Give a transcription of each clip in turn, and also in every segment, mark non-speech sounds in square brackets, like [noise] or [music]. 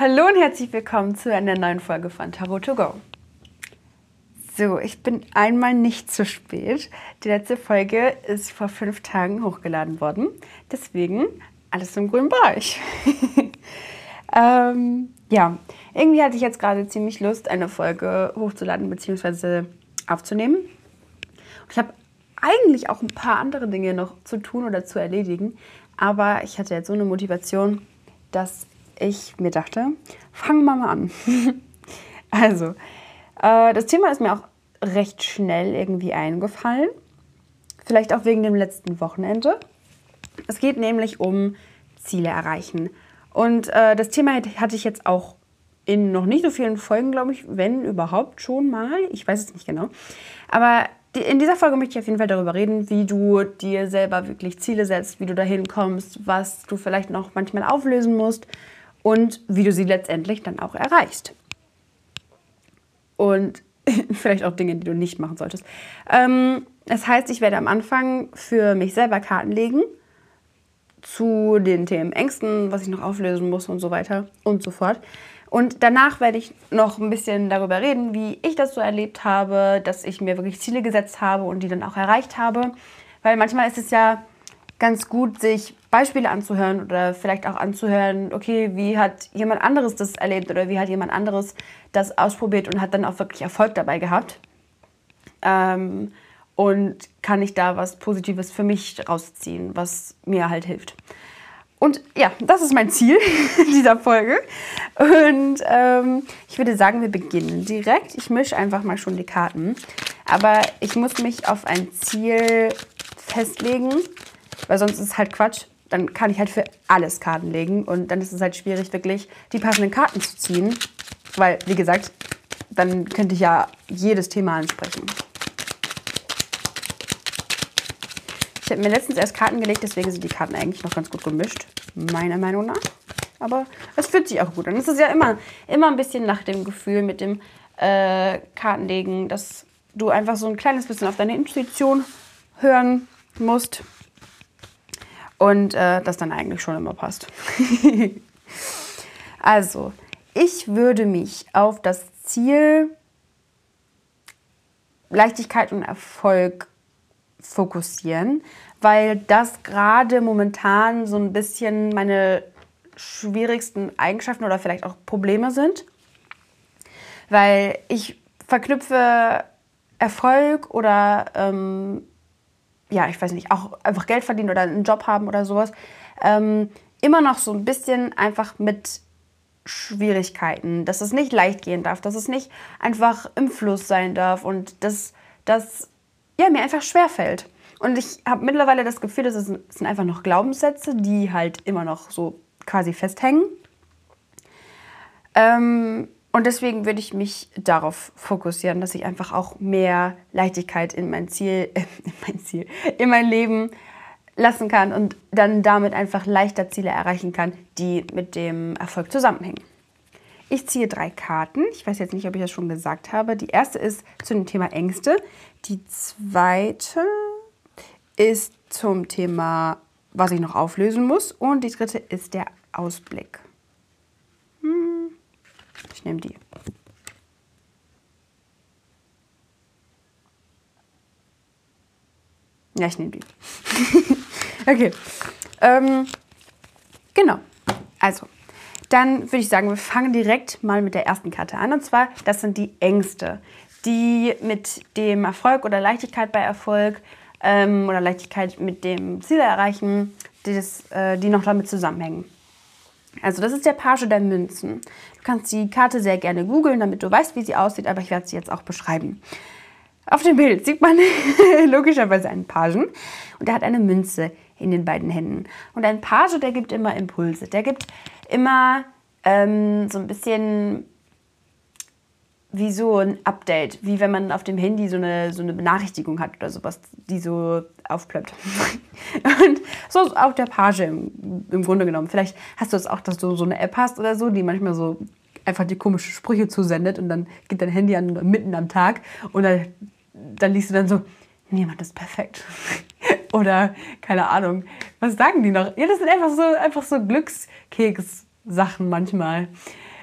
Hallo und herzlich willkommen zu einer neuen Folge von Tarot to Go. So, ich bin einmal nicht zu spät. Die letzte Folge ist vor fünf Tagen hochgeladen worden. Deswegen alles im grünen Bereich. [laughs] ähm, ja, irgendwie hatte ich jetzt gerade ziemlich Lust, eine Folge hochzuladen bzw. aufzunehmen. Und ich habe eigentlich auch ein paar andere Dinge noch zu tun oder zu erledigen. Aber ich hatte jetzt so eine Motivation, dass ich mir dachte, fangen wir mal an. [laughs] also, äh, das Thema ist mir auch recht schnell irgendwie eingefallen. Vielleicht auch wegen dem letzten Wochenende. Es geht nämlich um Ziele erreichen. Und äh, das Thema hatte ich jetzt auch in noch nicht so vielen Folgen, glaube ich, wenn überhaupt schon mal. Ich weiß es nicht genau. Aber die, in dieser Folge möchte ich auf jeden Fall darüber reden, wie du dir selber wirklich Ziele setzt, wie du dahin kommst, was du vielleicht noch manchmal auflösen musst und wie du sie letztendlich dann auch erreichst. Und [laughs] vielleicht auch Dinge, die du nicht machen solltest. Ähm, das heißt, ich werde am Anfang für mich selber Karten legen zu den Themen Ängsten, was ich noch auflösen muss und so weiter und so fort. Und danach werde ich noch ein bisschen darüber reden, wie ich das so erlebt habe, dass ich mir wirklich Ziele gesetzt habe und die dann auch erreicht habe. Weil manchmal ist es ja ganz gut, sich Beispiele anzuhören oder vielleicht auch anzuhören, okay, wie hat jemand anderes das erlebt oder wie hat jemand anderes das ausprobiert und hat dann auch wirklich Erfolg dabei gehabt. Ähm, und kann ich da was Positives für mich rausziehen, was mir halt hilft. Und ja, das ist mein Ziel [laughs] dieser Folge. Und ähm, ich würde sagen, wir beginnen direkt. Ich mische einfach mal schon die Karten. Aber ich muss mich auf ein Ziel festlegen, weil sonst ist es halt Quatsch. Dann kann ich halt für alles Karten legen und dann ist es halt schwierig, wirklich die passenden Karten zu ziehen. Weil, wie gesagt, dann könnte ich ja jedes Thema ansprechen. Ich habe mir letztens erst Karten gelegt, deswegen sind die Karten eigentlich noch ganz gut gemischt, meiner Meinung nach. Aber es fühlt sich auch gut an. Es ist ja immer, immer ein bisschen nach dem Gefühl mit dem äh, Kartenlegen, dass du einfach so ein kleines bisschen auf deine Intuition hören musst. Und äh, das dann eigentlich schon immer passt. [laughs] also, ich würde mich auf das Ziel Leichtigkeit und Erfolg fokussieren, weil das gerade momentan so ein bisschen meine schwierigsten Eigenschaften oder vielleicht auch Probleme sind. Weil ich verknüpfe Erfolg oder ähm, ja, ich weiß nicht, auch einfach Geld verdienen oder einen Job haben oder sowas, ähm, immer noch so ein bisschen einfach mit Schwierigkeiten, dass es nicht leicht gehen darf, dass es nicht einfach im Fluss sein darf und dass das ja, mir einfach schwerfällt. Und ich habe mittlerweile das Gefühl, dass es sind einfach noch Glaubenssätze, die halt immer noch so quasi festhängen. Ähm, und deswegen würde ich mich darauf fokussieren, dass ich einfach auch mehr Leichtigkeit in mein Ziel, [laughs] in mein Ziel, in mein Leben lassen kann und dann damit einfach leichter Ziele erreichen kann, die mit dem Erfolg zusammenhängen. Ich ziehe drei Karten. Ich weiß jetzt nicht, ob ich das schon gesagt habe. Die erste ist zu dem Thema Ängste. Die zweite ist zum Thema, was ich noch auflösen muss. Und die dritte ist der Ausblick. Hm. Nehme die. Ja, ich nehme die. [laughs] okay. Ähm, genau. Also, dann würde ich sagen, wir fangen direkt mal mit der ersten Karte an. Und zwar, das sind die Ängste, die mit dem Erfolg oder Leichtigkeit bei Erfolg ähm, oder Leichtigkeit mit dem Ziel erreichen, die, das, äh, die noch damit zusammenhängen. Also das ist der Page der Münzen. Du kannst die Karte sehr gerne googeln, damit du weißt, wie sie aussieht, aber ich werde sie jetzt auch beschreiben. Auf dem Bild sieht man [laughs] logischerweise einen Pagen und der hat eine Münze in den beiden Händen. Und ein Page, der gibt immer Impulse. Der gibt immer ähm, so ein bisschen wie so ein Update, wie wenn man auf dem Handy so eine, so eine Benachrichtigung hat oder sowas, die so aufplöppt. [laughs] Und so ist auch der Page im, im Grunde genommen. Vielleicht hast du es auch, dass du so eine App hast oder so, die manchmal so einfach die komischen Sprüche zusendet und dann geht dein Handy an mitten am Tag und dann, dann liest du dann so, niemand ist perfekt. [laughs] Oder keine Ahnung, was sagen die noch? Ja, das sind einfach so, einfach so Glückskeks-Sachen manchmal.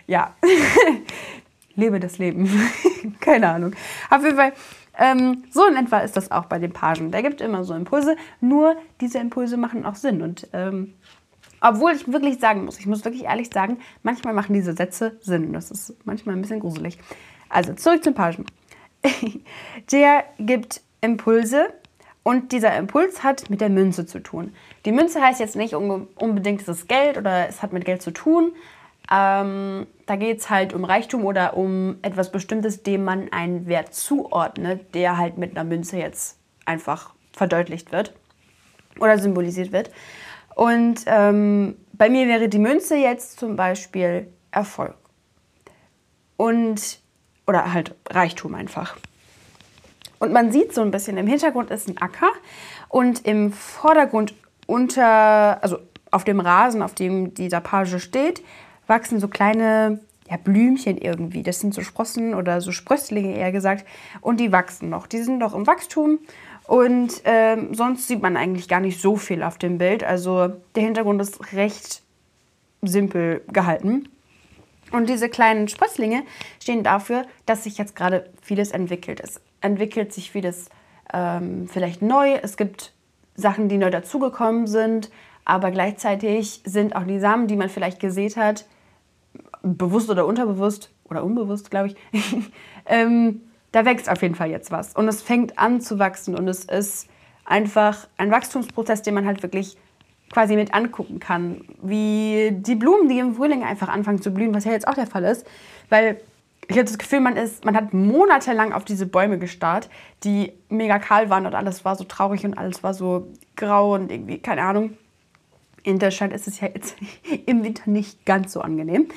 ja, [laughs] lebe das Leben. [laughs] Keine Ahnung. Auf jeden Fall, ähm, so in etwa ist das auch bei den Pagen. Der gibt immer so Impulse, nur diese Impulse machen auch Sinn. Und ähm, obwohl ich wirklich sagen muss, ich muss wirklich ehrlich sagen, manchmal machen diese Sätze Sinn. Das ist manchmal ein bisschen gruselig. Also zurück zum Pagen. [laughs] der gibt Impulse und dieser Impuls hat mit der Münze zu tun. Die Münze heißt jetzt nicht unbedingt, es ist Geld oder es hat mit Geld zu tun. Ähm, da geht es halt um Reichtum oder um etwas Bestimmtes, dem man einen Wert zuordnet, der halt mit einer Münze jetzt einfach verdeutlicht wird oder symbolisiert wird. Und ähm, bei mir wäre die Münze jetzt zum Beispiel Erfolg. Und, oder halt Reichtum einfach. Und man sieht so ein bisschen, im Hintergrund ist ein Acker und im Vordergrund unter, also auf dem Rasen, auf dem die Page steht, wachsen so kleine ja, Blümchen irgendwie. Das sind so Sprossen oder so Sprösslinge eher gesagt. Und die wachsen noch. Die sind noch im Wachstum. Und ähm, sonst sieht man eigentlich gar nicht so viel auf dem Bild. Also der Hintergrund ist recht simpel gehalten. Und diese kleinen Sprösslinge stehen dafür, dass sich jetzt gerade vieles entwickelt. Es entwickelt sich vieles ähm, vielleicht neu. Es gibt Sachen, die neu dazugekommen sind. Aber gleichzeitig sind auch die Samen, die man vielleicht gesät hat, bewusst oder unterbewusst oder unbewusst, glaube ich, [laughs] ähm, da wächst auf jeden Fall jetzt was. Und es fängt an zu wachsen und es ist einfach ein Wachstumsprozess, den man halt wirklich quasi mit angucken kann. Wie die Blumen, die im Frühling einfach anfangen zu blühen, was ja jetzt auch der Fall ist. Weil ich habe das Gefühl, man, ist, man hat monatelang auf diese Bäume gestarrt, die mega kahl waren und alles war so traurig und alles war so grau und irgendwie, keine Ahnung. In Deutschland ist es ja jetzt [laughs] im Winter nicht ganz so angenehm.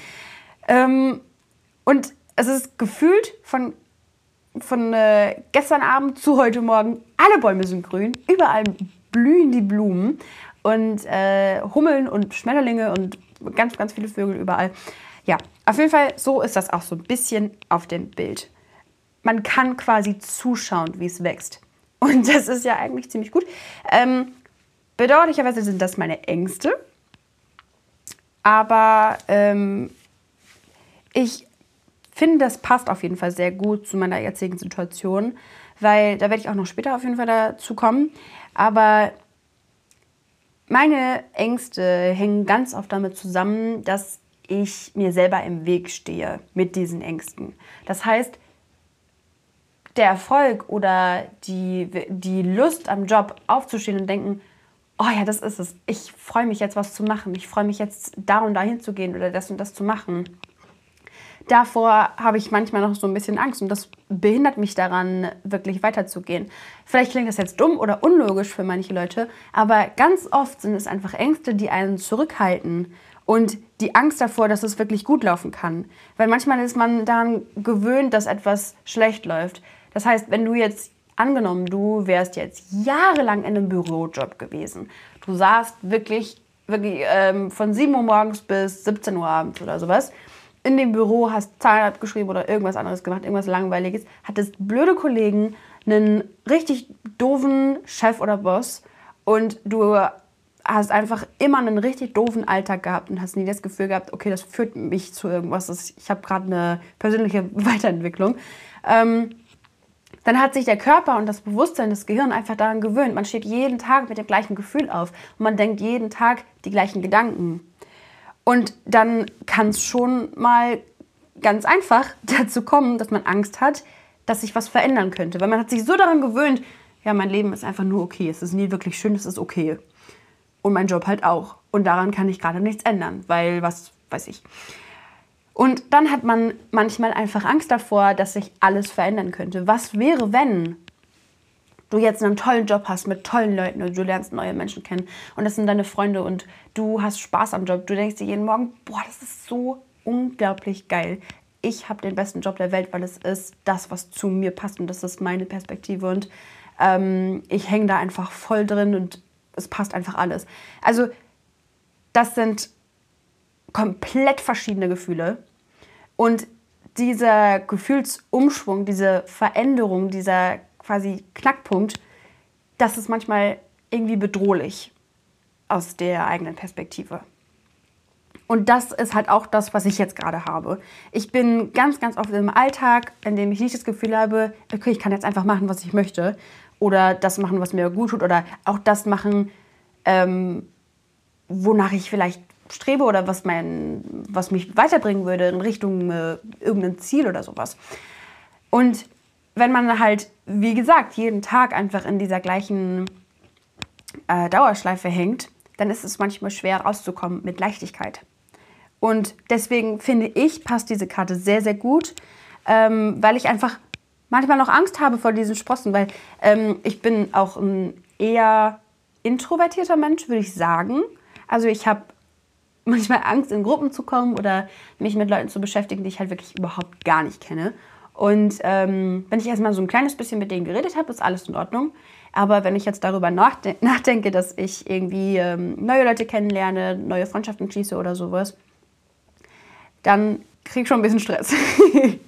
Ähm, und es ist gefühlt von, von äh, gestern Abend zu heute Morgen, alle Bäume sind grün, überall blühen die Blumen und äh, Hummeln und Schmetterlinge und ganz, ganz viele Vögel überall. Ja, auf jeden Fall, so ist das auch so ein bisschen auf dem Bild. Man kann quasi zuschauen, wie es wächst. Und das ist ja eigentlich ziemlich gut. Ähm, bedauerlicherweise sind das meine Ängste. Aber ähm, ich finde, das passt auf jeden Fall sehr gut zu meiner jetzigen Situation, weil da werde ich auch noch später auf jeden Fall dazu kommen. Aber meine Ängste hängen ganz oft damit zusammen, dass ich mir selber im Weg stehe mit diesen Ängsten. Das heißt, der Erfolg oder die, die Lust am Job aufzustehen und denken, oh ja, das ist es. Ich freue mich jetzt, was zu machen. Ich freue mich jetzt, da und dahin zu gehen oder das und das zu machen davor habe ich manchmal noch so ein bisschen Angst und das behindert mich daran, wirklich weiterzugehen. Vielleicht klingt das jetzt dumm oder unlogisch für manche Leute, aber ganz oft sind es einfach Ängste, die einen zurückhalten und die Angst davor, dass es wirklich gut laufen kann. Weil manchmal ist man daran gewöhnt, dass etwas schlecht läuft. Das heißt, wenn du jetzt angenommen, du wärst jetzt jahrelang in einem Bürojob gewesen, du saßt wirklich, wirklich ähm, von 7 Uhr morgens bis 17 Uhr abends oder sowas in dem Büro, hast Zahlen abgeschrieben oder irgendwas anderes gemacht, irgendwas Langweiliges, hattest blöde Kollegen, einen richtig doofen Chef oder Boss und du hast einfach immer einen richtig doofen Alltag gehabt und hast nie das Gefühl gehabt, okay, das führt mich zu irgendwas. Ich habe gerade eine persönliche [laughs] Weiterentwicklung. Ähm, dann hat sich der Körper und das Bewusstsein, das Gehirn einfach daran gewöhnt. Man steht jeden Tag mit dem gleichen Gefühl auf und man denkt jeden Tag die gleichen Gedanken. Und dann kann es schon mal ganz einfach [laughs] dazu kommen, dass man Angst hat, dass sich was verändern könnte. Weil man hat sich so daran gewöhnt, ja, mein Leben ist einfach nur okay. Es ist nie wirklich schön, es ist okay. Und mein Job halt auch. Und daran kann ich gerade nichts ändern, weil was weiß ich. Und dann hat man manchmal einfach Angst davor, dass sich alles verändern könnte. Was wäre, wenn? Du jetzt einen tollen Job hast mit tollen Leuten und du lernst neue Menschen kennen und das sind deine Freunde und du hast Spaß am Job. Du denkst dir jeden Morgen, boah, das ist so unglaublich geil. Ich habe den besten Job der Welt, weil es ist das, was zu mir passt und das ist meine Perspektive und ähm, ich hänge da einfach voll drin und es passt einfach alles. Also das sind komplett verschiedene Gefühle und dieser Gefühlsumschwung, diese Veränderung, dieser quasi Knackpunkt, das ist manchmal irgendwie bedrohlich aus der eigenen Perspektive. Und das ist halt auch das, was ich jetzt gerade habe. Ich bin ganz, ganz oft im Alltag, in dem ich nicht das Gefühl habe, okay, ich kann jetzt einfach machen, was ich möchte. Oder das machen, was mir gut tut. Oder auch das machen, ähm, wonach ich vielleicht strebe oder was, mein, was mich weiterbringen würde in Richtung äh, irgendein Ziel oder sowas. Und wenn man halt, wie gesagt, jeden Tag einfach in dieser gleichen äh, Dauerschleife hängt, dann ist es manchmal schwer rauszukommen mit Leichtigkeit. Und deswegen finde ich, passt diese Karte sehr, sehr gut, ähm, weil ich einfach manchmal noch Angst habe vor diesen Sprossen, weil ähm, ich bin auch ein eher introvertierter Mensch, würde ich sagen. Also ich habe manchmal Angst, in Gruppen zu kommen oder mich mit Leuten zu beschäftigen, die ich halt wirklich überhaupt gar nicht kenne. Und ähm, wenn ich erstmal so ein kleines bisschen mit denen geredet habe, ist alles in Ordnung. Aber wenn ich jetzt darüber [laughs] nachdenke, dass ich irgendwie ähm, neue Leute kennenlerne, neue Freundschaften schließe oder sowas, dann kriege ich schon ein bisschen Stress.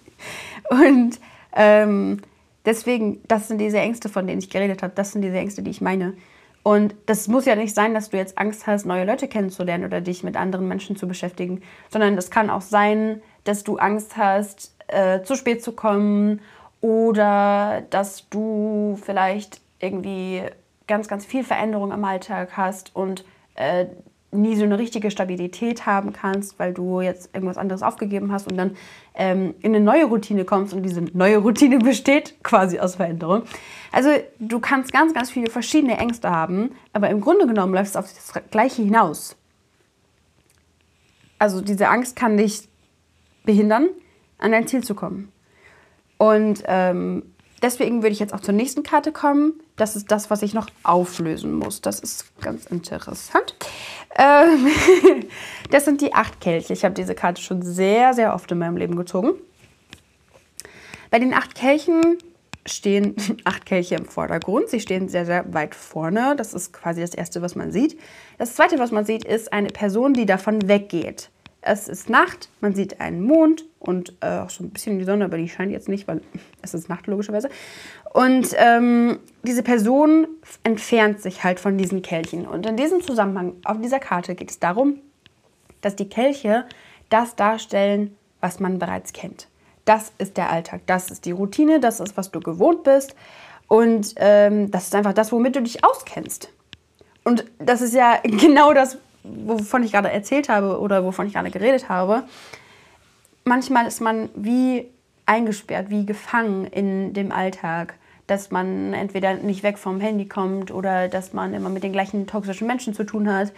[laughs] und ähm, deswegen, das sind diese Ängste, von denen ich geredet habe, das sind diese Ängste, die ich meine. Und das muss ja nicht sein, dass du jetzt Angst hast, neue Leute kennenzulernen oder dich mit anderen Menschen zu beschäftigen, sondern es kann auch sein, dass du Angst hast, äh, zu spät zu kommen oder dass du vielleicht irgendwie ganz, ganz viel Veränderung im Alltag hast und äh, nie so eine richtige Stabilität haben kannst, weil du jetzt irgendwas anderes aufgegeben hast und dann ähm, in eine neue Routine kommst und diese neue Routine [laughs] besteht quasi aus Veränderung. Also du kannst ganz, ganz viele verschiedene Ängste haben, aber im Grunde genommen läuft es auf das Gleiche hinaus. Also diese Angst kann dich behindern, an dein Ziel zu kommen. Und ähm, deswegen würde ich jetzt auch zur nächsten Karte kommen. Das ist das, was ich noch auflösen muss. Das ist ganz interessant. Ähm [laughs] das sind die acht Kelche. Ich habe diese Karte schon sehr, sehr oft in meinem Leben gezogen. Bei den acht Kelchen stehen [laughs] acht Kelche im Vordergrund. Sie stehen sehr, sehr weit vorne. Das ist quasi das Erste, was man sieht. Das Zweite, was man sieht, ist eine Person, die davon weggeht. Es ist Nacht, man sieht einen Mond und äh, auch so ein bisschen die Sonne, aber die scheint jetzt nicht, weil [laughs] es ist Nacht logischerweise. Und ähm, diese Person entfernt sich halt von diesen Kelchen. Und in diesem Zusammenhang auf dieser Karte geht es darum, dass die Kelche das darstellen, was man bereits kennt. Das ist der Alltag, das ist die Routine, das ist, was du gewohnt bist. Und ähm, das ist einfach das, womit du dich auskennst. Und das ist ja [laughs] genau das, wovon ich gerade erzählt habe oder wovon ich gerade geredet habe, manchmal ist man wie eingesperrt, wie gefangen in dem Alltag, dass man entweder nicht weg vom Handy kommt oder dass man immer mit den gleichen toxischen Menschen zu tun hat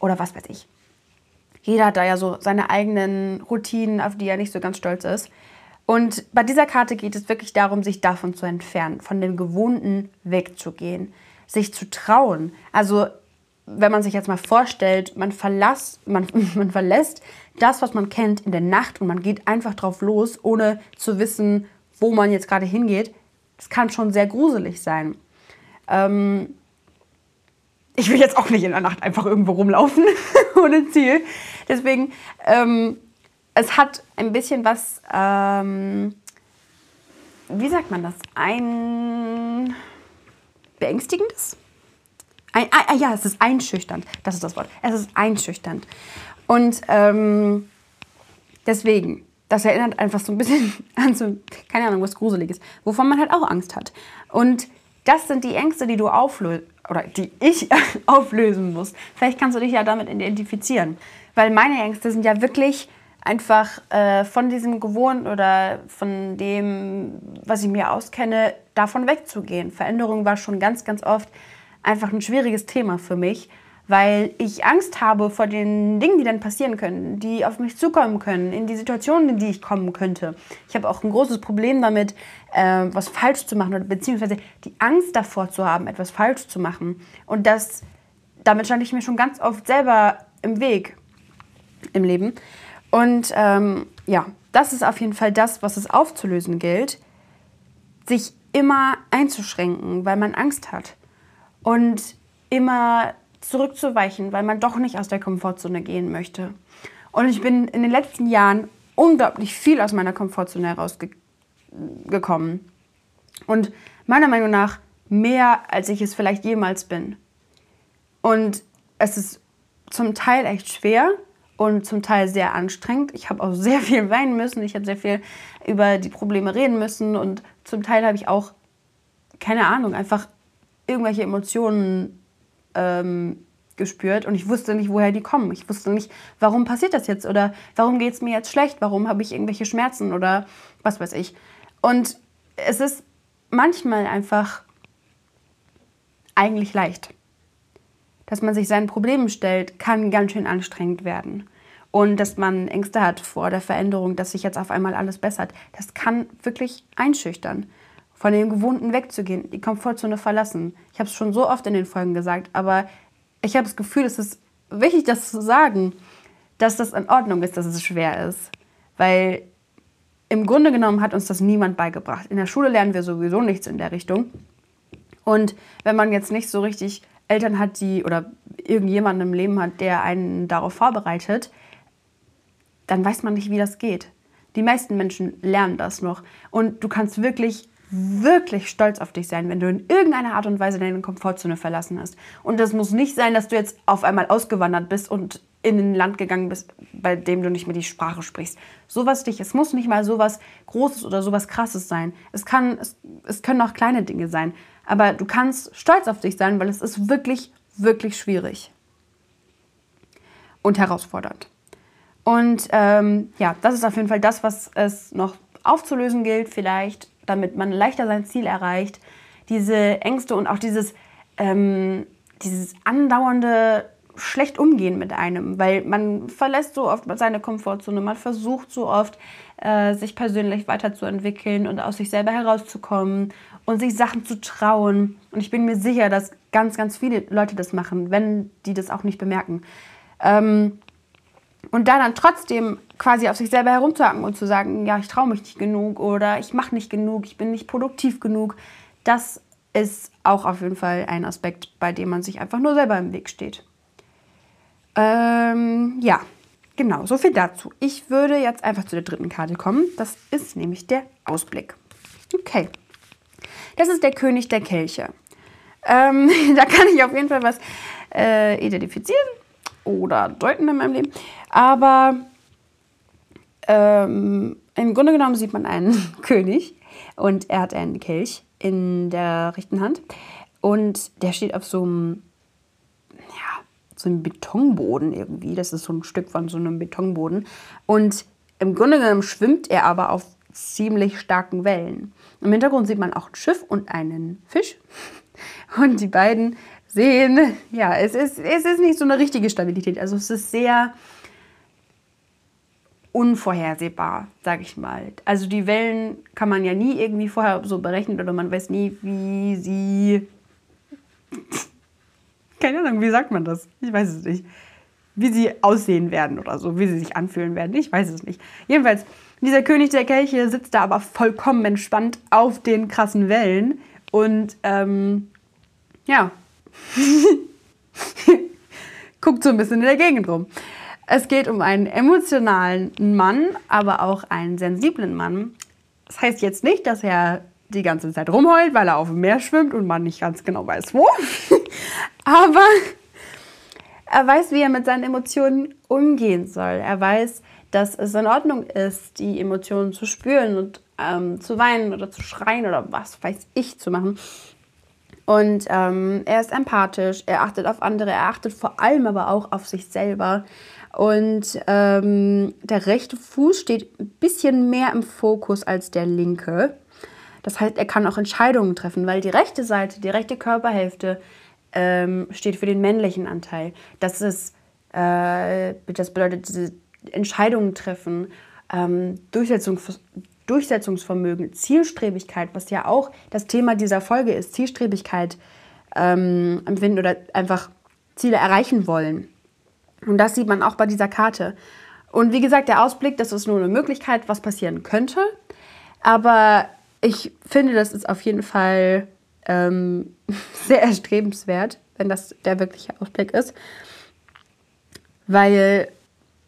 oder was weiß ich. Jeder hat da ja so seine eigenen Routinen, auf die er nicht so ganz stolz ist. Und bei dieser Karte geht es wirklich darum, sich davon zu entfernen, von dem Gewohnten wegzugehen, sich zu trauen. Also wenn man sich jetzt mal vorstellt, man, verlass, man, [laughs] man verlässt das, was man kennt, in der Nacht und man geht einfach drauf los, ohne zu wissen, wo man jetzt gerade hingeht, das kann schon sehr gruselig sein. Ähm ich will jetzt auch nicht in der Nacht einfach irgendwo rumlaufen [laughs] ohne Ziel. Deswegen, ähm, es hat ein bisschen was, ähm, wie sagt man das, ein beängstigendes? Ein, ah, ja, es ist einschüchternd. Das ist das Wort. Es ist einschüchternd. Und ähm, deswegen, das erinnert einfach so ein bisschen [laughs] an so, keine Ahnung, was Gruseliges, wovon man halt auch Angst hat. Und das sind die Ängste, die du auflöst, oder die ich [laughs] auflösen muss. Vielleicht kannst du dich ja damit identifizieren. Weil meine Ängste sind ja wirklich einfach äh, von diesem Gewohnten oder von dem, was ich mir auskenne, davon wegzugehen. Veränderung war schon ganz, ganz oft einfach ein schwieriges Thema für mich, weil ich Angst habe vor den Dingen, die dann passieren können, die auf mich zukommen können, in die Situationen, in die ich kommen könnte. Ich habe auch ein großes Problem damit, äh, was falsch zu machen oder beziehungsweise die Angst davor zu haben, etwas falsch zu machen. Und das, damit stand ich mir schon ganz oft selber im Weg im Leben. Und ähm, ja, das ist auf jeden Fall das, was es aufzulösen gilt, sich immer einzuschränken, weil man Angst hat und immer zurückzuweichen, weil man doch nicht aus der Komfortzone gehen möchte. Und ich bin in den letzten Jahren unglaublich viel aus meiner Komfortzone herausgekommen. Und meiner Meinung nach mehr, als ich es vielleicht jemals bin. Und es ist zum Teil echt schwer und zum Teil sehr anstrengend. Ich habe auch sehr viel weinen müssen, ich habe sehr viel über die Probleme reden müssen und zum Teil habe ich auch, keine Ahnung, einfach irgendwelche Emotionen ähm, gespürt und ich wusste nicht, woher die kommen. Ich wusste nicht, warum passiert das jetzt oder warum geht es mir jetzt schlecht, warum habe ich irgendwelche Schmerzen oder was weiß ich. Und es ist manchmal einfach eigentlich leicht. Dass man sich seinen Problemen stellt, kann ganz schön anstrengend werden. Und dass man Ängste hat vor der Veränderung, dass sich jetzt auf einmal alles bessert, das kann wirklich einschüchtern. Von dem Gewohnten wegzugehen, die Komfortzone verlassen. Ich habe es schon so oft in den Folgen gesagt, aber ich habe das Gefühl, es ist wichtig, das zu sagen, dass das in Ordnung ist, dass es schwer ist. Weil im Grunde genommen hat uns das niemand beigebracht. In der Schule lernen wir sowieso nichts in der Richtung. Und wenn man jetzt nicht so richtig Eltern hat, die oder irgendjemanden im Leben hat, der einen darauf vorbereitet, dann weiß man nicht, wie das geht. Die meisten Menschen lernen das noch. Und du kannst wirklich, wirklich stolz auf dich sein, wenn du in irgendeiner Art und Weise deine Komfortzone verlassen hast. Und das muss nicht sein, dass du jetzt auf einmal ausgewandert bist und in ein Land gegangen bist, bei dem du nicht mehr die Sprache sprichst. Sowas dich, es muss nicht mal sowas Großes oder sowas Krasses sein. Es, kann, es, es können auch kleine Dinge sein. Aber du kannst stolz auf dich sein, weil es ist wirklich, wirklich schwierig. Und herausfordernd. Und ähm, ja, das ist auf jeden Fall das, was es noch aufzulösen gilt, vielleicht, damit man leichter sein Ziel erreicht. Diese Ängste und auch dieses, ähm, dieses andauernde schlecht umgehen mit einem, weil man verlässt so oft seine Komfortzone, man versucht so oft, äh, sich persönlich weiterzuentwickeln und aus sich selber herauszukommen und sich Sachen zu trauen. Und ich bin mir sicher, dass ganz, ganz viele Leute das machen, wenn die das auch nicht bemerken. Ähm, und da dann trotzdem quasi auf sich selber herumzuhacken und zu sagen, ja, ich traue mich nicht genug oder ich mache nicht genug, ich bin nicht produktiv genug, das ist auch auf jeden Fall ein Aspekt, bei dem man sich einfach nur selber im Weg steht. Ähm, ja, genau, so viel dazu. Ich würde jetzt einfach zu der dritten Karte kommen. Das ist nämlich der Ausblick. Okay, das ist der König der Kelche. Ähm, [laughs] da kann ich auf jeden Fall was äh, identifizieren oder deuten in meinem Leben. Aber ähm, im Grunde genommen sieht man einen [laughs] König und er hat einen Kelch in der rechten Hand und der steht auf so einem so einem Betonboden irgendwie. Das ist so ein Stück von so einem Betonboden. Und im Grunde genommen schwimmt er aber auf ziemlich starken Wellen. Im Hintergrund sieht man auch ein Schiff und einen Fisch. [laughs] Und die beiden sehen, ja, es ist, es ist nicht so eine richtige Stabilität. Also es ist sehr unvorhersehbar, sage ich mal. Also die Wellen kann man ja nie irgendwie vorher so berechnen oder man weiß nie, wie sie keine Ahnung, wie sagt man das? Ich weiß es nicht. Wie sie aussehen werden oder so, wie sie sich anfühlen werden. Ich weiß es nicht. Jedenfalls, dieser König der Kelche sitzt da aber vollkommen entspannt auf den krassen Wellen und ähm, ja, [laughs] guckt so ein bisschen in der Gegend rum. Es geht um einen emotionalen Mann, aber auch einen sensiblen Mann. Das heißt jetzt nicht, dass er die ganze Zeit rumheult, weil er auf dem Meer schwimmt und man nicht ganz genau weiß, wo. [laughs] Aber er weiß, wie er mit seinen Emotionen umgehen soll. Er weiß, dass es in Ordnung ist, die Emotionen zu spüren und ähm, zu weinen oder zu schreien oder was weiß ich zu machen. Und ähm, er ist empathisch, er achtet auf andere, er achtet vor allem aber auch auf sich selber. Und ähm, der rechte Fuß steht ein bisschen mehr im Fokus als der linke. Das heißt, er kann auch Entscheidungen treffen, weil die rechte Seite, die rechte Körperhälfte ähm, steht für den männlichen Anteil. Das ist, äh, das bedeutet Entscheidungen treffen, ähm, Durchsetzungs Durchsetzungsvermögen, Zielstrebigkeit, was ja auch das Thema dieser Folge ist, Zielstrebigkeit ähm, empfinden oder einfach Ziele erreichen wollen. Und das sieht man auch bei dieser Karte. Und wie gesagt, der Ausblick, das ist nur eine Möglichkeit, was passieren könnte. Aber ich finde, das ist auf jeden Fall ähm, [laughs] sehr erstrebenswert, wenn das der wirkliche Ausblick ist. Weil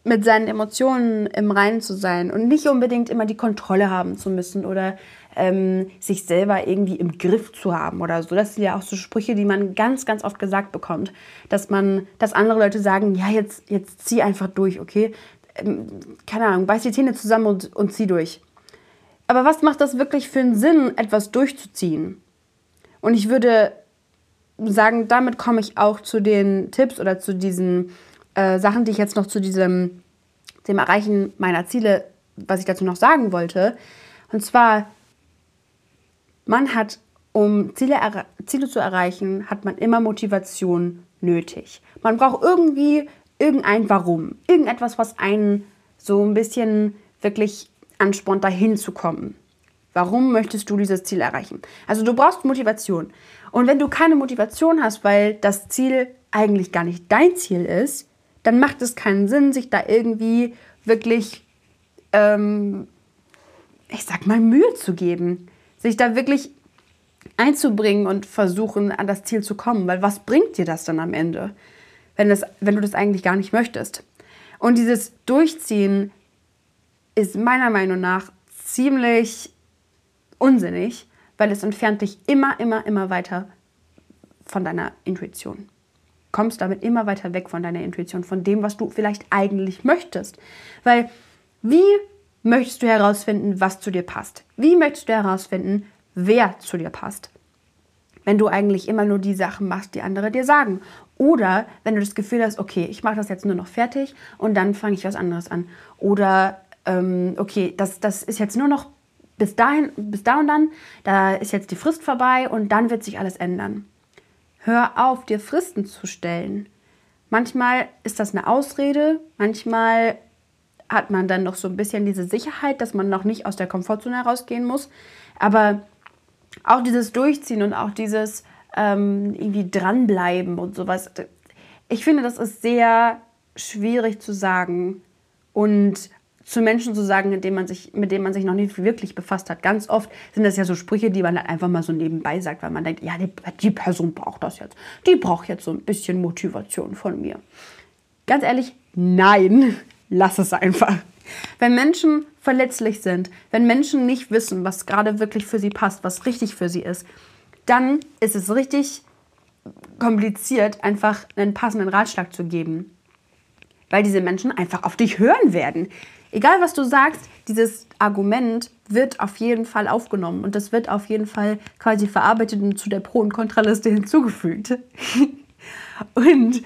mit seinen Emotionen im Reinen zu sein und nicht unbedingt immer die Kontrolle haben zu müssen oder ähm, sich selber irgendwie im Griff zu haben oder so. Das sind ja auch so Sprüche, die man ganz, ganz oft gesagt bekommt, dass man, dass andere Leute sagen, ja, jetzt, jetzt zieh einfach durch, okay? Ähm, keine Ahnung, beiß die Zähne zusammen und, und zieh durch. Aber was macht das wirklich für einen Sinn, etwas durchzuziehen? Und ich würde sagen, damit komme ich auch zu den Tipps oder zu diesen äh, Sachen, die ich jetzt noch zu diesem dem Erreichen meiner Ziele, was ich dazu noch sagen wollte. Und zwar, man hat, um Ziele, Ziele zu erreichen, hat man immer Motivation nötig. Man braucht irgendwie irgendein Warum, irgendetwas, was einen so ein bisschen wirklich anspornt, dahin zu kommen. Warum möchtest du dieses Ziel erreichen? Also du brauchst Motivation. Und wenn du keine Motivation hast, weil das Ziel eigentlich gar nicht dein Ziel ist, dann macht es keinen Sinn, sich da irgendwie wirklich, ähm, ich sag mal, Mühe zu geben. Sich da wirklich einzubringen und versuchen, an das Ziel zu kommen. Weil was bringt dir das dann am Ende, wenn, das, wenn du das eigentlich gar nicht möchtest? Und dieses Durchziehen ist meiner Meinung nach ziemlich unsinnig, weil es entfernt dich immer, immer, immer weiter von deiner Intuition kommst damit immer weiter weg von deiner Intuition, von dem, was du vielleicht eigentlich möchtest. Weil wie möchtest du herausfinden, was zu dir passt? Wie möchtest du herausfinden, wer zu dir passt? Wenn du eigentlich immer nur die Sachen machst, die andere dir sagen. Oder wenn du das Gefühl hast, okay, ich mache das jetzt nur noch fertig und dann fange ich was anderes an. Oder ähm, okay, das, das ist jetzt nur noch bis dahin, bis da und dann, da ist jetzt die Frist vorbei und dann wird sich alles ändern. Hör auf, dir Fristen zu stellen. Manchmal ist das eine Ausrede, manchmal hat man dann noch so ein bisschen diese Sicherheit, dass man noch nicht aus der Komfortzone herausgehen muss. Aber auch dieses Durchziehen und auch dieses ähm, irgendwie dranbleiben und sowas, ich finde, das ist sehr schwierig zu sagen. Und zu Menschen zu sagen, mit denen, man sich, mit denen man sich noch nicht wirklich befasst hat. Ganz oft sind das ja so Sprüche, die man dann einfach mal so nebenbei sagt, weil man denkt, ja, die, die Person braucht das jetzt. Die braucht jetzt so ein bisschen Motivation von mir. Ganz ehrlich, nein, [laughs] lass es einfach. Wenn Menschen verletzlich sind, wenn Menschen nicht wissen, was gerade wirklich für sie passt, was richtig für sie ist, dann ist es richtig kompliziert, einfach einen passenden Ratschlag zu geben. Weil diese Menschen einfach auf dich hören werden egal was du sagst, dieses Argument wird auf jeden Fall aufgenommen und das wird auf jeden Fall quasi verarbeitet und zu der Pro- und Kontraliste hinzugefügt. [laughs] und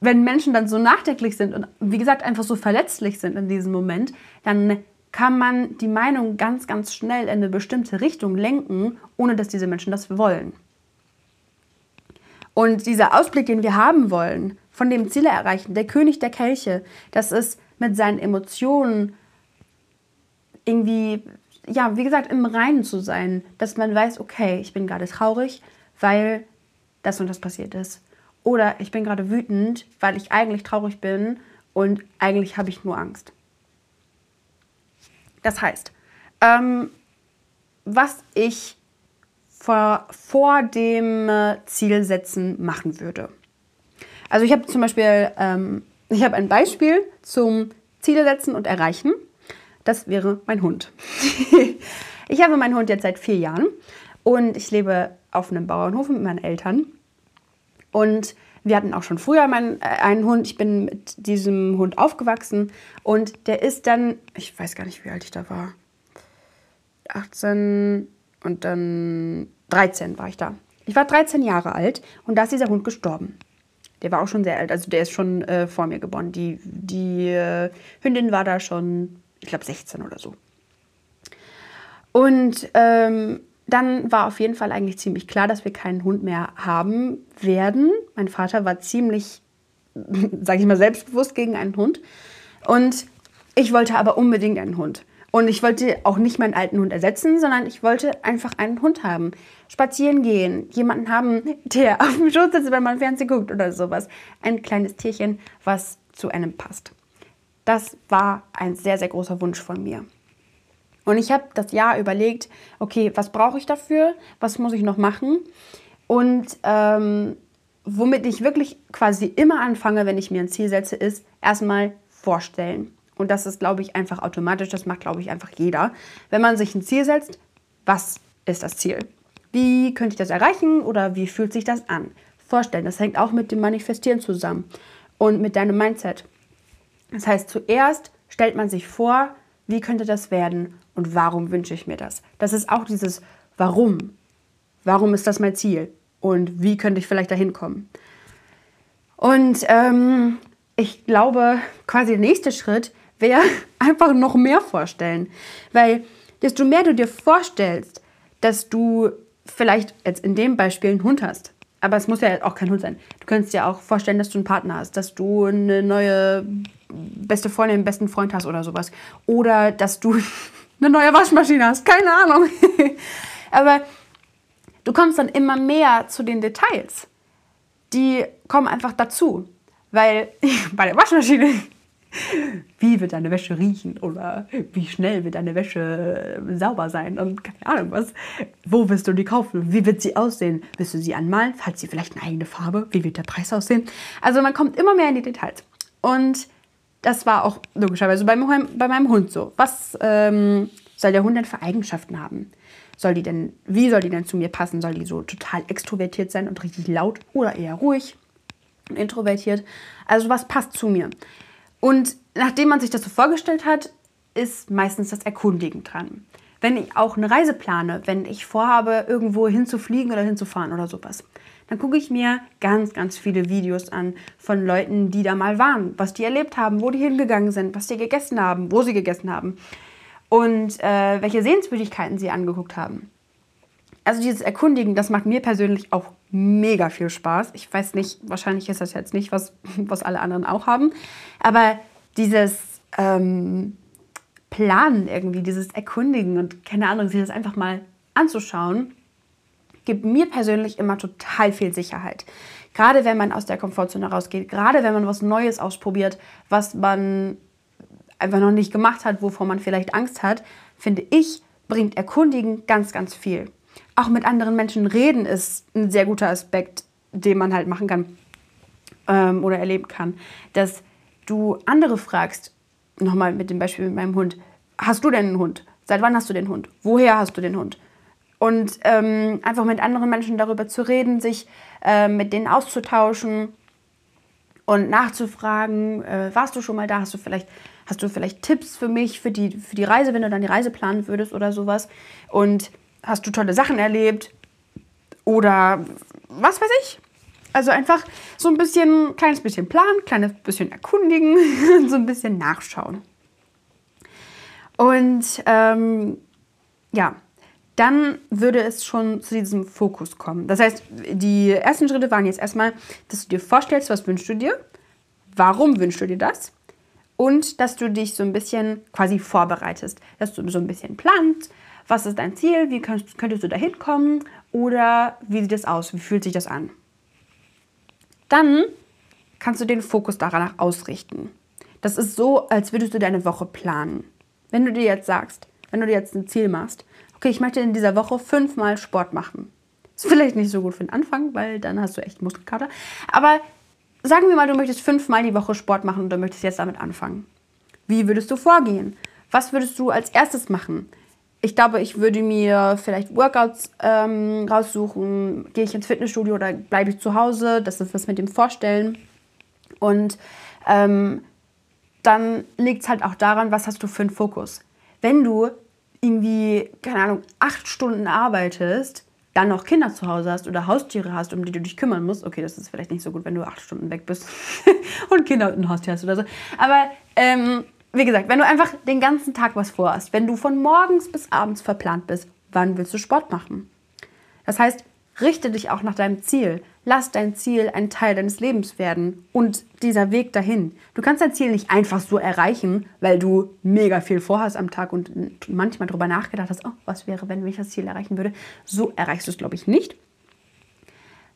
wenn Menschen dann so nachdenklich sind und wie gesagt einfach so verletzlich sind in diesem Moment, dann kann man die Meinung ganz, ganz schnell in eine bestimmte Richtung lenken, ohne dass diese Menschen das wollen. Und dieser Ausblick, den wir haben wollen, von dem Ziele erreichen, der König der Kelche, das ist mit seinen Emotionen irgendwie, ja, wie gesagt, im Reinen zu sein, dass man weiß, okay, ich bin gerade traurig, weil das und das passiert ist. Oder ich bin gerade wütend, weil ich eigentlich traurig bin und eigentlich habe ich nur Angst. Das heißt, ähm, was ich vor, vor dem äh, Zielsetzen machen würde. Also ich habe zum Beispiel ähm, ich habe ein Beispiel zum Ziele setzen und erreichen. Das wäre mein Hund. [laughs] ich habe meinen Hund jetzt seit vier Jahren und ich lebe auf einem Bauernhof mit meinen Eltern. Und wir hatten auch schon früher meinen, äh, einen Hund. Ich bin mit diesem Hund aufgewachsen und der ist dann, ich weiß gar nicht, wie alt ich da war, 18 und dann 13 war ich da. Ich war 13 Jahre alt und da ist dieser Hund gestorben. Der war auch schon sehr alt, also der ist schon äh, vor mir geboren. Die, die äh, Hündin war da schon, ich glaube, 16 oder so. Und ähm, dann war auf jeden Fall eigentlich ziemlich klar, dass wir keinen Hund mehr haben werden. Mein Vater war ziemlich, [laughs] sage ich mal, selbstbewusst gegen einen Hund. Und ich wollte aber unbedingt einen Hund. Und ich wollte auch nicht meinen alten Hund ersetzen, sondern ich wollte einfach einen Hund haben. Spazieren gehen, jemanden haben, der auf dem Schoß sitzt, wenn man Fernsehen guckt oder sowas. Ein kleines Tierchen, was zu einem passt. Das war ein sehr, sehr großer Wunsch von mir. Und ich habe das Jahr überlegt, okay, was brauche ich dafür? Was muss ich noch machen? Und ähm, womit ich wirklich quasi immer anfange, wenn ich mir ein Ziel setze, ist erstmal vorstellen. Und das ist, glaube ich, einfach automatisch. Das macht, glaube ich, einfach jeder. Wenn man sich ein Ziel setzt, was ist das Ziel? Wie könnte ich das erreichen oder wie fühlt sich das an? Vorstellen, das hängt auch mit dem Manifestieren zusammen und mit deinem Mindset. Das heißt, zuerst stellt man sich vor, wie könnte das werden und warum wünsche ich mir das? Das ist auch dieses Warum. Warum ist das mein Ziel? Und wie könnte ich vielleicht dahin kommen? Und ähm, ich glaube, quasi der nächste Schritt wäre [laughs] einfach noch mehr vorstellen. Weil desto mehr du dir vorstellst, dass du vielleicht jetzt in dem Beispiel einen Hund hast, aber es muss ja auch kein Hund sein. Du könntest dir auch vorstellen, dass du einen Partner hast, dass du eine neue beste Freundin, einen besten Freund hast oder sowas. Oder dass du [laughs] eine neue Waschmaschine hast. Keine Ahnung. [laughs] aber du kommst dann immer mehr zu den Details. Die kommen einfach dazu. Weil [laughs] bei der Waschmaschine wie wird deine Wäsche riechen oder wie schnell wird deine Wäsche äh, sauber sein und keine Ahnung was. Wo wirst du die kaufen? Wie wird sie aussehen? Wirst du sie anmalen? Hat sie vielleicht eine eigene Farbe? Wie wird der Preis aussehen? Also man kommt immer mehr in die Details. Und das war auch logischerweise bei, bei meinem Hund so. Was ähm, soll der Hund denn für Eigenschaften haben? Soll die denn, wie soll die denn zu mir passen? Soll die so total extrovertiert sein und richtig laut oder eher ruhig und introvertiert? Also was passt zu mir? Und nachdem man sich das so vorgestellt hat, ist meistens das Erkundigen dran. Wenn ich auch eine Reise plane, wenn ich vorhabe, irgendwo hinzufliegen oder hinzufahren oder sowas, dann gucke ich mir ganz, ganz viele Videos an von Leuten, die da mal waren, was die erlebt haben, wo die hingegangen sind, was die gegessen haben, wo sie gegessen haben und äh, welche Sehenswürdigkeiten sie angeguckt haben. Also dieses Erkundigen, das macht mir persönlich auch mega viel Spaß. Ich weiß nicht, wahrscheinlich ist das jetzt nicht, was, [laughs] was alle anderen auch haben. Aber dieses ähm, Planen irgendwie, dieses Erkundigen und keine Ahnung, sich das einfach mal anzuschauen, gibt mir persönlich immer total viel Sicherheit. Gerade wenn man aus der Komfortzone rausgeht, gerade wenn man was Neues ausprobiert, was man einfach noch nicht gemacht hat, wovor man vielleicht Angst hat, finde ich, bringt Erkundigen ganz, ganz viel auch mit anderen Menschen reden ist ein sehr guter Aspekt, den man halt machen kann ähm, oder erleben kann. Dass du andere fragst, nochmal mit dem Beispiel mit meinem Hund, hast du denn einen Hund? Seit wann hast du den Hund? Woher hast du den Hund? Und ähm, einfach mit anderen Menschen darüber zu reden, sich äh, mit denen auszutauschen und nachzufragen, äh, warst du schon mal da? Hast du vielleicht, hast du vielleicht Tipps für mich, für die, für die Reise, wenn du dann die Reise planen würdest oder sowas? Und hast du tolle Sachen erlebt oder was weiß ich. Also einfach so ein bisschen, kleines bisschen planen, kleines bisschen erkundigen und [laughs] so ein bisschen nachschauen. Und ähm, ja, dann würde es schon zu diesem Fokus kommen. Das heißt, die ersten Schritte waren jetzt erstmal, dass du dir vorstellst, was wünschst du dir, warum wünschst du dir das und dass du dich so ein bisschen quasi vorbereitest, dass du so ein bisschen planst, was ist dein Ziel? Wie könntest, könntest du da hinkommen? Oder wie sieht es aus? Wie fühlt sich das an? Dann kannst du den Fokus danach ausrichten. Das ist so, als würdest du deine Woche planen. Wenn du dir jetzt sagst, wenn du dir jetzt ein Ziel machst, okay, ich möchte in dieser Woche fünfmal Sport machen. Ist vielleicht nicht so gut für den Anfang, weil dann hast du echt Muskelkater. Aber sagen wir mal, du möchtest fünfmal die Woche Sport machen und du möchtest jetzt damit anfangen. Wie würdest du vorgehen? Was würdest du als erstes machen? Ich glaube, ich würde mir vielleicht Workouts ähm, raussuchen. Gehe ich ins Fitnessstudio oder bleibe ich zu Hause? Das ist was mit dem Vorstellen. Und ähm, dann liegt es halt auch daran, was hast du für einen Fokus. Wenn du irgendwie, keine Ahnung, acht Stunden arbeitest, dann noch Kinder zu Hause hast oder Haustiere hast, um die du dich kümmern musst, okay, das ist vielleicht nicht so gut, wenn du acht Stunden weg bist [laughs] und Kinder und ein Haustier hast oder so. Aber ähm, wie gesagt, wenn du einfach den ganzen Tag was vorhast, wenn du von morgens bis abends verplant bist, wann willst du Sport machen? Das heißt, richte dich auch nach deinem Ziel. Lass dein Ziel ein Teil deines Lebens werden und dieser Weg dahin. Du kannst dein Ziel nicht einfach so erreichen, weil du mega viel vorhast am Tag und manchmal darüber nachgedacht hast, oh, was wäre, wenn ich das Ziel erreichen würde. So erreichst du es, glaube ich, nicht.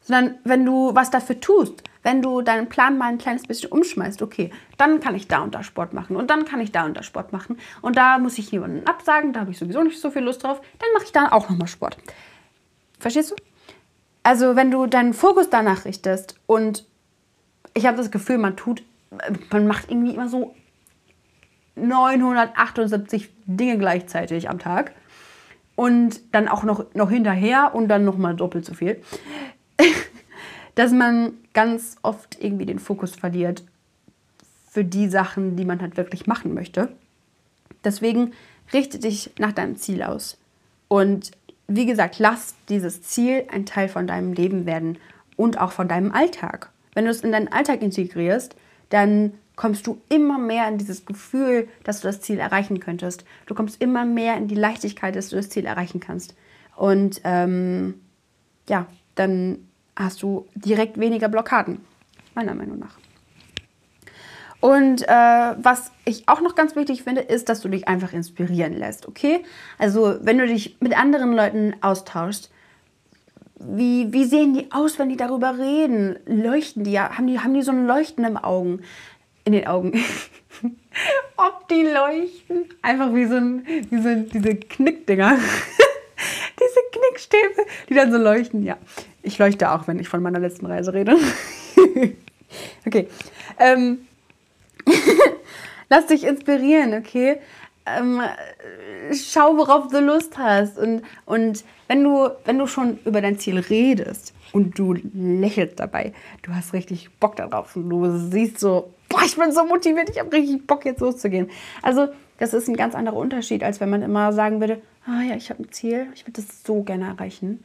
Sondern wenn du was dafür tust, wenn du deinen Plan mal ein kleines bisschen umschmeißt, okay, dann kann ich da und da Sport machen und dann kann ich da und da Sport machen und da muss ich jemanden absagen, da habe ich sowieso nicht so viel Lust drauf, dann mache ich da auch nochmal Sport. Verstehst du? Also wenn du deinen Fokus danach richtest und ich habe das Gefühl, man tut, man macht irgendwie immer so 978 Dinge gleichzeitig am Tag und dann auch noch, noch hinterher und dann nochmal doppelt so viel, [laughs] dass man ganz oft irgendwie den Fokus verliert für die Sachen, die man halt wirklich machen möchte. Deswegen richte dich nach deinem Ziel aus. Und wie gesagt, lass dieses Ziel ein Teil von deinem Leben werden und auch von deinem Alltag. Wenn du es in deinen Alltag integrierst, dann kommst du immer mehr in dieses Gefühl, dass du das Ziel erreichen könntest. Du kommst immer mehr in die Leichtigkeit, dass du das Ziel erreichen kannst. Und ähm, ja, dann hast du direkt weniger Blockaden, meiner Meinung nach. Und äh, was ich auch noch ganz wichtig finde, ist, dass du dich einfach inspirieren lässt, okay? Also wenn du dich mit anderen Leuten austauschst, wie, wie sehen die aus, wenn die darüber reden? Leuchten die ja? Haben die, haben die so ein Leuchten im Augen? In den Augen. [laughs] Ob die leuchten? Einfach wie so, ein, wie so diese Knickdinger. [laughs] Knickstäbe, die dann so leuchten. Ja, ich leuchte auch, wenn ich von meiner letzten Reise rede. [laughs] okay. Ähm, [laughs] Lass dich inspirieren, okay? Ähm, schau, worauf du Lust hast. Und, und wenn, du, wenn du schon über dein Ziel redest und du lächelst dabei, du hast richtig Bock darauf und du siehst so, boah, ich bin so motiviert, ich habe richtig Bock, jetzt loszugehen. Also, das ist ein ganz anderer Unterschied, als wenn man immer sagen würde, ah ja, ich habe ein Ziel, ich würde das so gerne erreichen.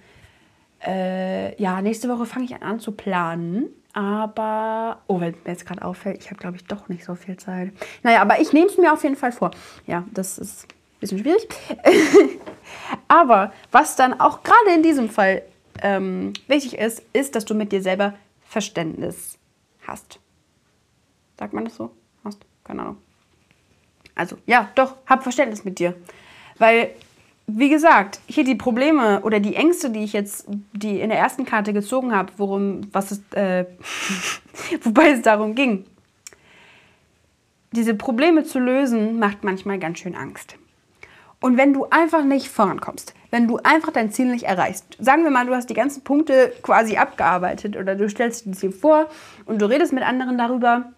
Äh, ja, nächste Woche fange ich an zu planen. Aber, oh, wenn mir jetzt gerade auffällt, ich habe, glaube ich, doch nicht so viel Zeit. Naja, aber ich nehme es mir auf jeden Fall vor. Ja, das ist ein bisschen schwierig. [laughs] aber was dann auch gerade in diesem Fall ähm, wichtig ist, ist, dass du mit dir selber Verständnis hast. Sagt man das so? Hast? Keine Ahnung. Also, ja, doch, hab Verständnis mit dir. Weil wie gesagt, hier die Probleme oder die Ängste, die ich jetzt, die in der ersten Karte gezogen habe, worum, was ist, äh, [laughs] wobei es darum ging. Diese Probleme zu lösen, macht manchmal ganz schön Angst. Und wenn du einfach nicht vorankommst, wenn du einfach dein Ziel nicht erreichst, sagen wir mal, du hast die ganzen Punkte quasi abgearbeitet oder du stellst dir Ziel vor und du redest mit anderen darüber,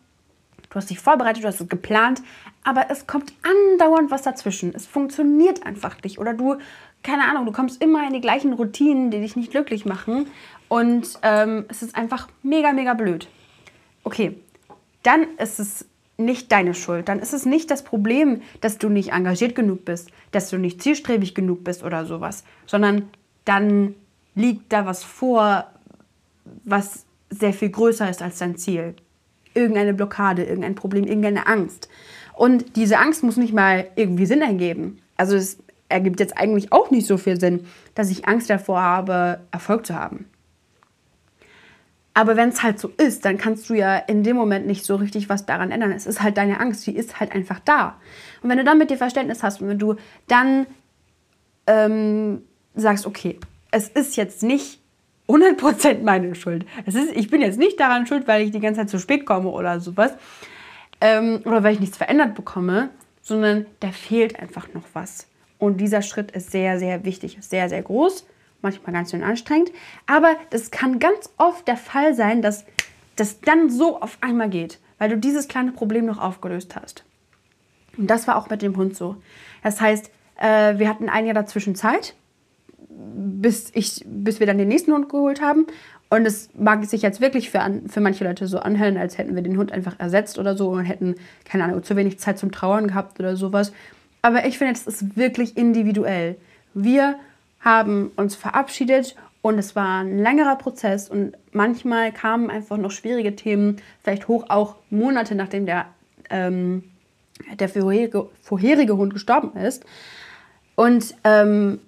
du hast dich vorbereitet, du hast es geplant, aber es kommt andauernd was dazwischen. Es funktioniert einfach nicht. Oder du, keine Ahnung, du kommst immer in die gleichen Routinen, die dich nicht glücklich machen. Und ähm, es ist einfach mega, mega blöd. Okay, dann ist es nicht deine Schuld. Dann ist es nicht das Problem, dass du nicht engagiert genug bist, dass du nicht zielstrebig genug bist oder sowas, sondern dann liegt da was vor, was sehr viel größer ist als dein Ziel. Irgendeine Blockade, irgendein Problem, irgendeine Angst. Und diese Angst muss nicht mal irgendwie Sinn ergeben. Also es ergibt jetzt eigentlich auch nicht so viel Sinn, dass ich Angst davor habe, Erfolg zu haben. Aber wenn es halt so ist, dann kannst du ja in dem Moment nicht so richtig was daran ändern. Es ist halt deine Angst, die ist halt einfach da. Und wenn du dann mit dir Verständnis hast und wenn du dann ähm, sagst, okay, es ist jetzt nicht 100% meine Schuld. Es ist, ich bin jetzt nicht daran schuld, weil ich die ganze Zeit zu spät komme oder sowas, ähm, oder weil ich nichts verändert bekomme, sondern da fehlt einfach noch was. Und dieser Schritt ist sehr, sehr wichtig, sehr, sehr groß, manchmal ganz schön anstrengend. Aber das kann ganz oft der Fall sein, dass das dann so auf einmal geht, weil du dieses kleine Problem noch aufgelöst hast. Und das war auch mit dem Hund so. Das heißt, äh, wir hatten ein Jahr dazwischen Zeit, bis, ich, bis wir dann den nächsten Hund geholt haben. Und es mag sich jetzt wirklich für, an, für manche Leute so anhören, als hätten wir den Hund einfach ersetzt oder so und hätten, keine Ahnung, zu wenig Zeit zum Trauern gehabt oder sowas. Aber ich finde, es ist wirklich individuell. Wir haben uns verabschiedet und es war ein längerer Prozess und manchmal kamen einfach noch schwierige Themen vielleicht hoch, auch Monate nachdem der, ähm, der vorherige, vorherige Hund gestorben ist. Und ähm,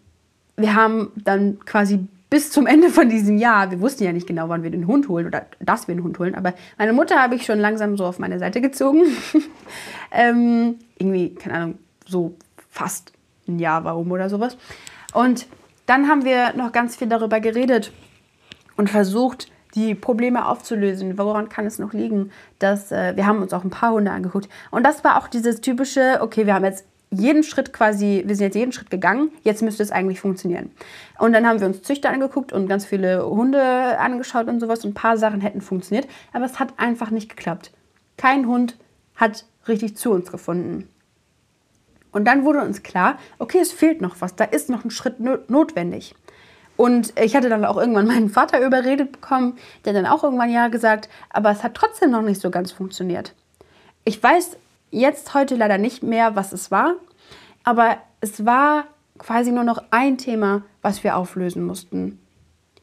wir haben dann quasi bis zum Ende von diesem Jahr, wir wussten ja nicht genau, wann wir den Hund holen oder dass wir den Hund holen, aber meine Mutter habe ich schon langsam so auf meine Seite gezogen. [laughs] ähm, irgendwie, keine Ahnung, so fast ein Jahr warum oder sowas. Und dann haben wir noch ganz viel darüber geredet und versucht, die Probleme aufzulösen. Woran kann es noch liegen? Dass, äh, wir haben uns auch ein paar Hunde angeguckt. Und das war auch dieses typische, okay, wir haben jetzt jeden Schritt quasi, wir sind jetzt jeden Schritt gegangen, jetzt müsste es eigentlich funktionieren. Und dann haben wir uns Züchter angeguckt und ganz viele Hunde angeschaut und sowas und ein paar Sachen hätten funktioniert, aber es hat einfach nicht geklappt. Kein Hund hat richtig zu uns gefunden. Und dann wurde uns klar, okay, es fehlt noch was, da ist noch ein Schritt notwendig. Und ich hatte dann auch irgendwann [laughs] meinen Vater überredet bekommen, der dann auch irgendwann ja gesagt, aber es hat trotzdem noch nicht so ganz funktioniert. Ich weiß jetzt heute leider nicht mehr, was es war, aber es war quasi nur noch ein Thema, was wir auflösen mussten.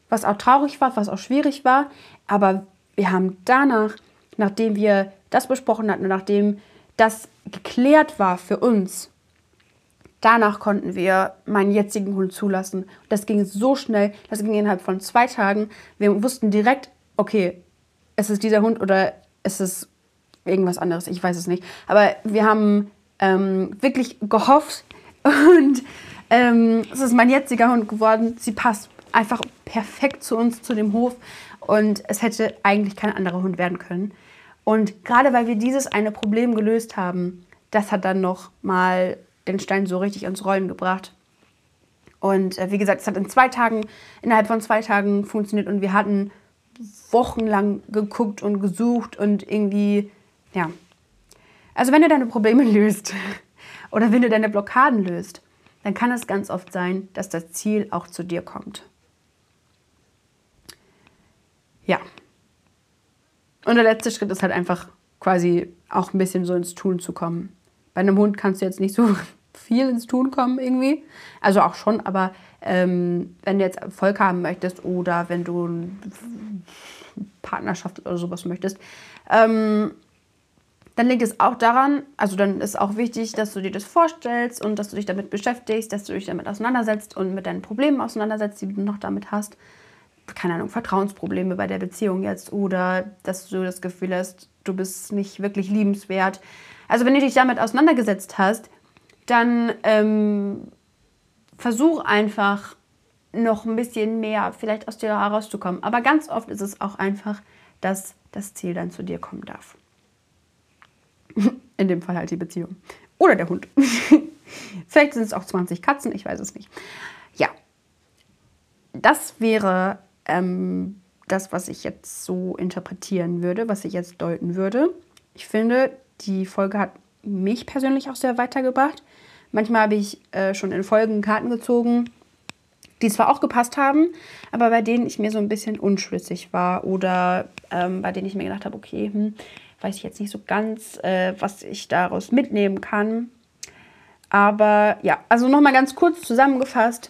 Was auch traurig war, was auch schwierig war, aber wir haben danach, nachdem wir das besprochen hatten und nachdem das geklärt war für uns, danach konnten wir meinen jetzigen Hund zulassen. Das ging so schnell, das ging innerhalb von zwei Tagen. Wir wussten direkt, okay, es ist dieser Hund oder es ist irgendwas anderes, ich weiß es nicht. Aber wir haben ähm, wirklich gehofft [laughs] und ähm, es ist mein jetziger Hund geworden. Sie passt einfach perfekt zu uns, zu dem Hof und es hätte eigentlich kein anderer Hund werden können. Und gerade weil wir dieses eine Problem gelöst haben, das hat dann noch mal den Stein so richtig ins Rollen gebracht. Und äh, wie gesagt, es hat in zwei Tagen, innerhalb von zwei Tagen funktioniert und wir hatten wochenlang geguckt und gesucht und irgendwie, ja. Also wenn du deine Probleme [laughs] löst oder wenn du deine Blockaden löst, dann kann es ganz oft sein, dass das Ziel auch zu dir kommt. Ja. Und der letzte Schritt ist halt einfach quasi auch ein bisschen so ins Tun zu kommen. Bei einem Hund kannst du jetzt nicht so [laughs] viel ins Tun kommen irgendwie. Also auch schon, aber ähm, wenn du jetzt Erfolg haben möchtest oder wenn du eine Partnerschaft oder sowas möchtest, ähm, dann liegt es auch daran, also dann ist auch wichtig, dass du dir das vorstellst und dass du dich damit beschäftigst, dass du dich damit auseinandersetzt und mit deinen Problemen auseinandersetzt, die du noch damit hast. Keine Ahnung, Vertrauensprobleme bei der Beziehung jetzt oder dass du das Gefühl hast, du bist nicht wirklich liebenswert. Also wenn du dich damit auseinandergesetzt hast, dann ähm, versuch einfach noch ein bisschen mehr vielleicht aus dir herauszukommen. Aber ganz oft ist es auch einfach, dass das Ziel dann zu dir kommen darf. [laughs] In dem Fall halt die Beziehung. Oder der Hund. [laughs] vielleicht sind es auch 20 Katzen, ich weiß es nicht. Ja, das wäre ähm, das, was ich jetzt so interpretieren würde, was ich jetzt deuten würde. Ich finde, die Folge hat mich persönlich auch sehr weitergebracht. Manchmal habe ich äh, schon in Folgen Karten gezogen, die zwar auch gepasst haben, aber bei denen ich mir so ein bisschen unschlüssig war oder ähm, bei denen ich mir gedacht habe, okay, hm, weiß ich jetzt nicht so ganz, äh, was ich daraus mitnehmen kann. Aber ja, also nochmal ganz kurz zusammengefasst.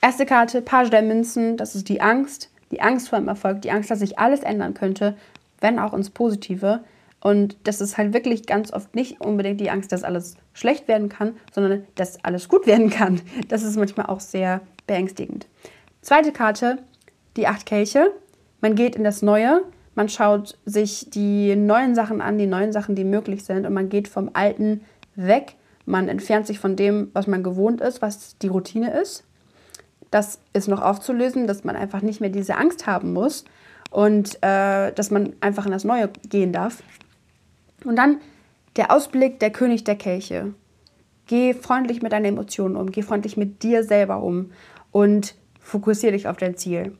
Erste Karte, Page der Münzen, das ist die Angst. Die Angst vor dem Erfolg, die Angst, dass sich alles ändern könnte, wenn auch ins Positive. Und das ist halt wirklich ganz oft nicht unbedingt die Angst, dass alles schlecht werden kann, sondern dass alles gut werden kann. Das ist manchmal auch sehr beängstigend. Zweite Karte, die acht Kelche. Man geht in das Neue, man schaut sich die neuen Sachen an, die neuen Sachen, die möglich sind und man geht vom Alten weg. Man entfernt sich von dem, was man gewohnt ist, was die Routine ist. Das ist noch aufzulösen, dass man einfach nicht mehr diese Angst haben muss und äh, dass man einfach in das Neue gehen darf. Und dann der Ausblick der König der Kelche. Geh freundlich mit deinen Emotionen um, geh freundlich mit dir selber um und fokussiere dich auf dein Ziel.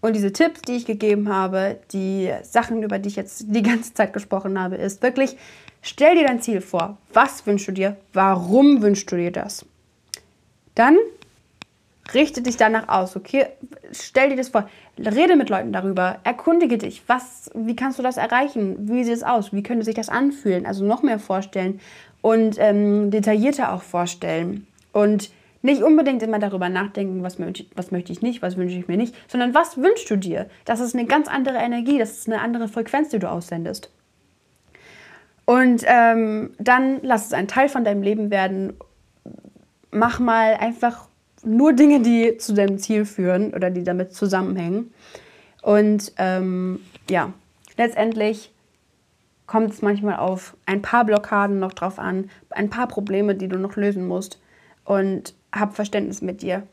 Und diese Tipps, die ich gegeben habe, die Sachen, über die ich jetzt die ganze Zeit gesprochen habe, ist wirklich, stell dir dein Ziel vor. Was wünschst du dir? Warum wünschst du dir das? Dann richte dich danach aus, okay? Stell dir das vor. Rede mit Leuten darüber. Erkundige dich. Was, wie kannst du das erreichen? Wie sieht es aus? Wie könnte sich das anfühlen? Also noch mehr vorstellen und ähm, detaillierter auch vorstellen. Und nicht unbedingt immer darüber nachdenken, was, was möchte ich nicht, was wünsche ich mir nicht, sondern was wünschst du dir? Das ist eine ganz andere Energie, das ist eine andere Frequenz, die du aussendest. Und ähm, dann lass es ein Teil von deinem Leben werden. Mach mal einfach nur Dinge, die zu deinem Ziel führen oder die damit zusammenhängen. Und ähm, ja, letztendlich kommt es manchmal auf ein paar Blockaden noch drauf an, ein paar Probleme, die du noch lösen musst. Und hab Verständnis mit dir.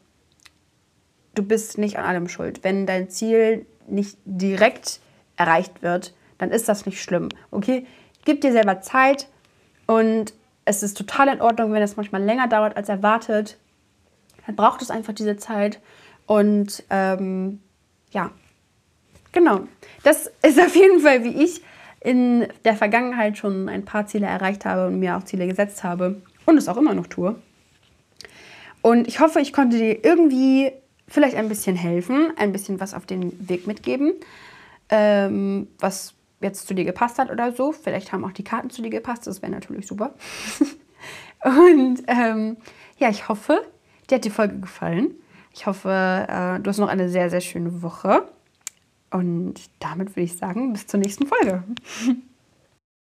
Du bist nicht an allem schuld. Wenn dein Ziel nicht direkt erreicht wird, dann ist das nicht schlimm. Okay? Gib dir selber Zeit und es ist total in Ordnung, wenn es manchmal länger dauert als erwartet dann braucht es einfach diese Zeit. Und ähm, ja, genau. Das ist auf jeden Fall, wie ich in der Vergangenheit schon ein paar Ziele erreicht habe und mir auch Ziele gesetzt habe. und es auch immer noch tue. Und ich hoffe, ich konnte dir irgendwie vielleicht ein bisschen helfen, ein bisschen was auf den Weg mitgeben, ähm, was jetzt zu dir gepasst hat oder so. Vielleicht haben auch die Karten zu dir gepasst, das wäre natürlich super. [laughs] und ähm, ja, ich hoffe, dir hat die Folge gefallen. Ich hoffe, äh, du hast noch eine sehr, sehr schöne Woche. Und damit würde ich sagen, bis zur nächsten Folge. [laughs]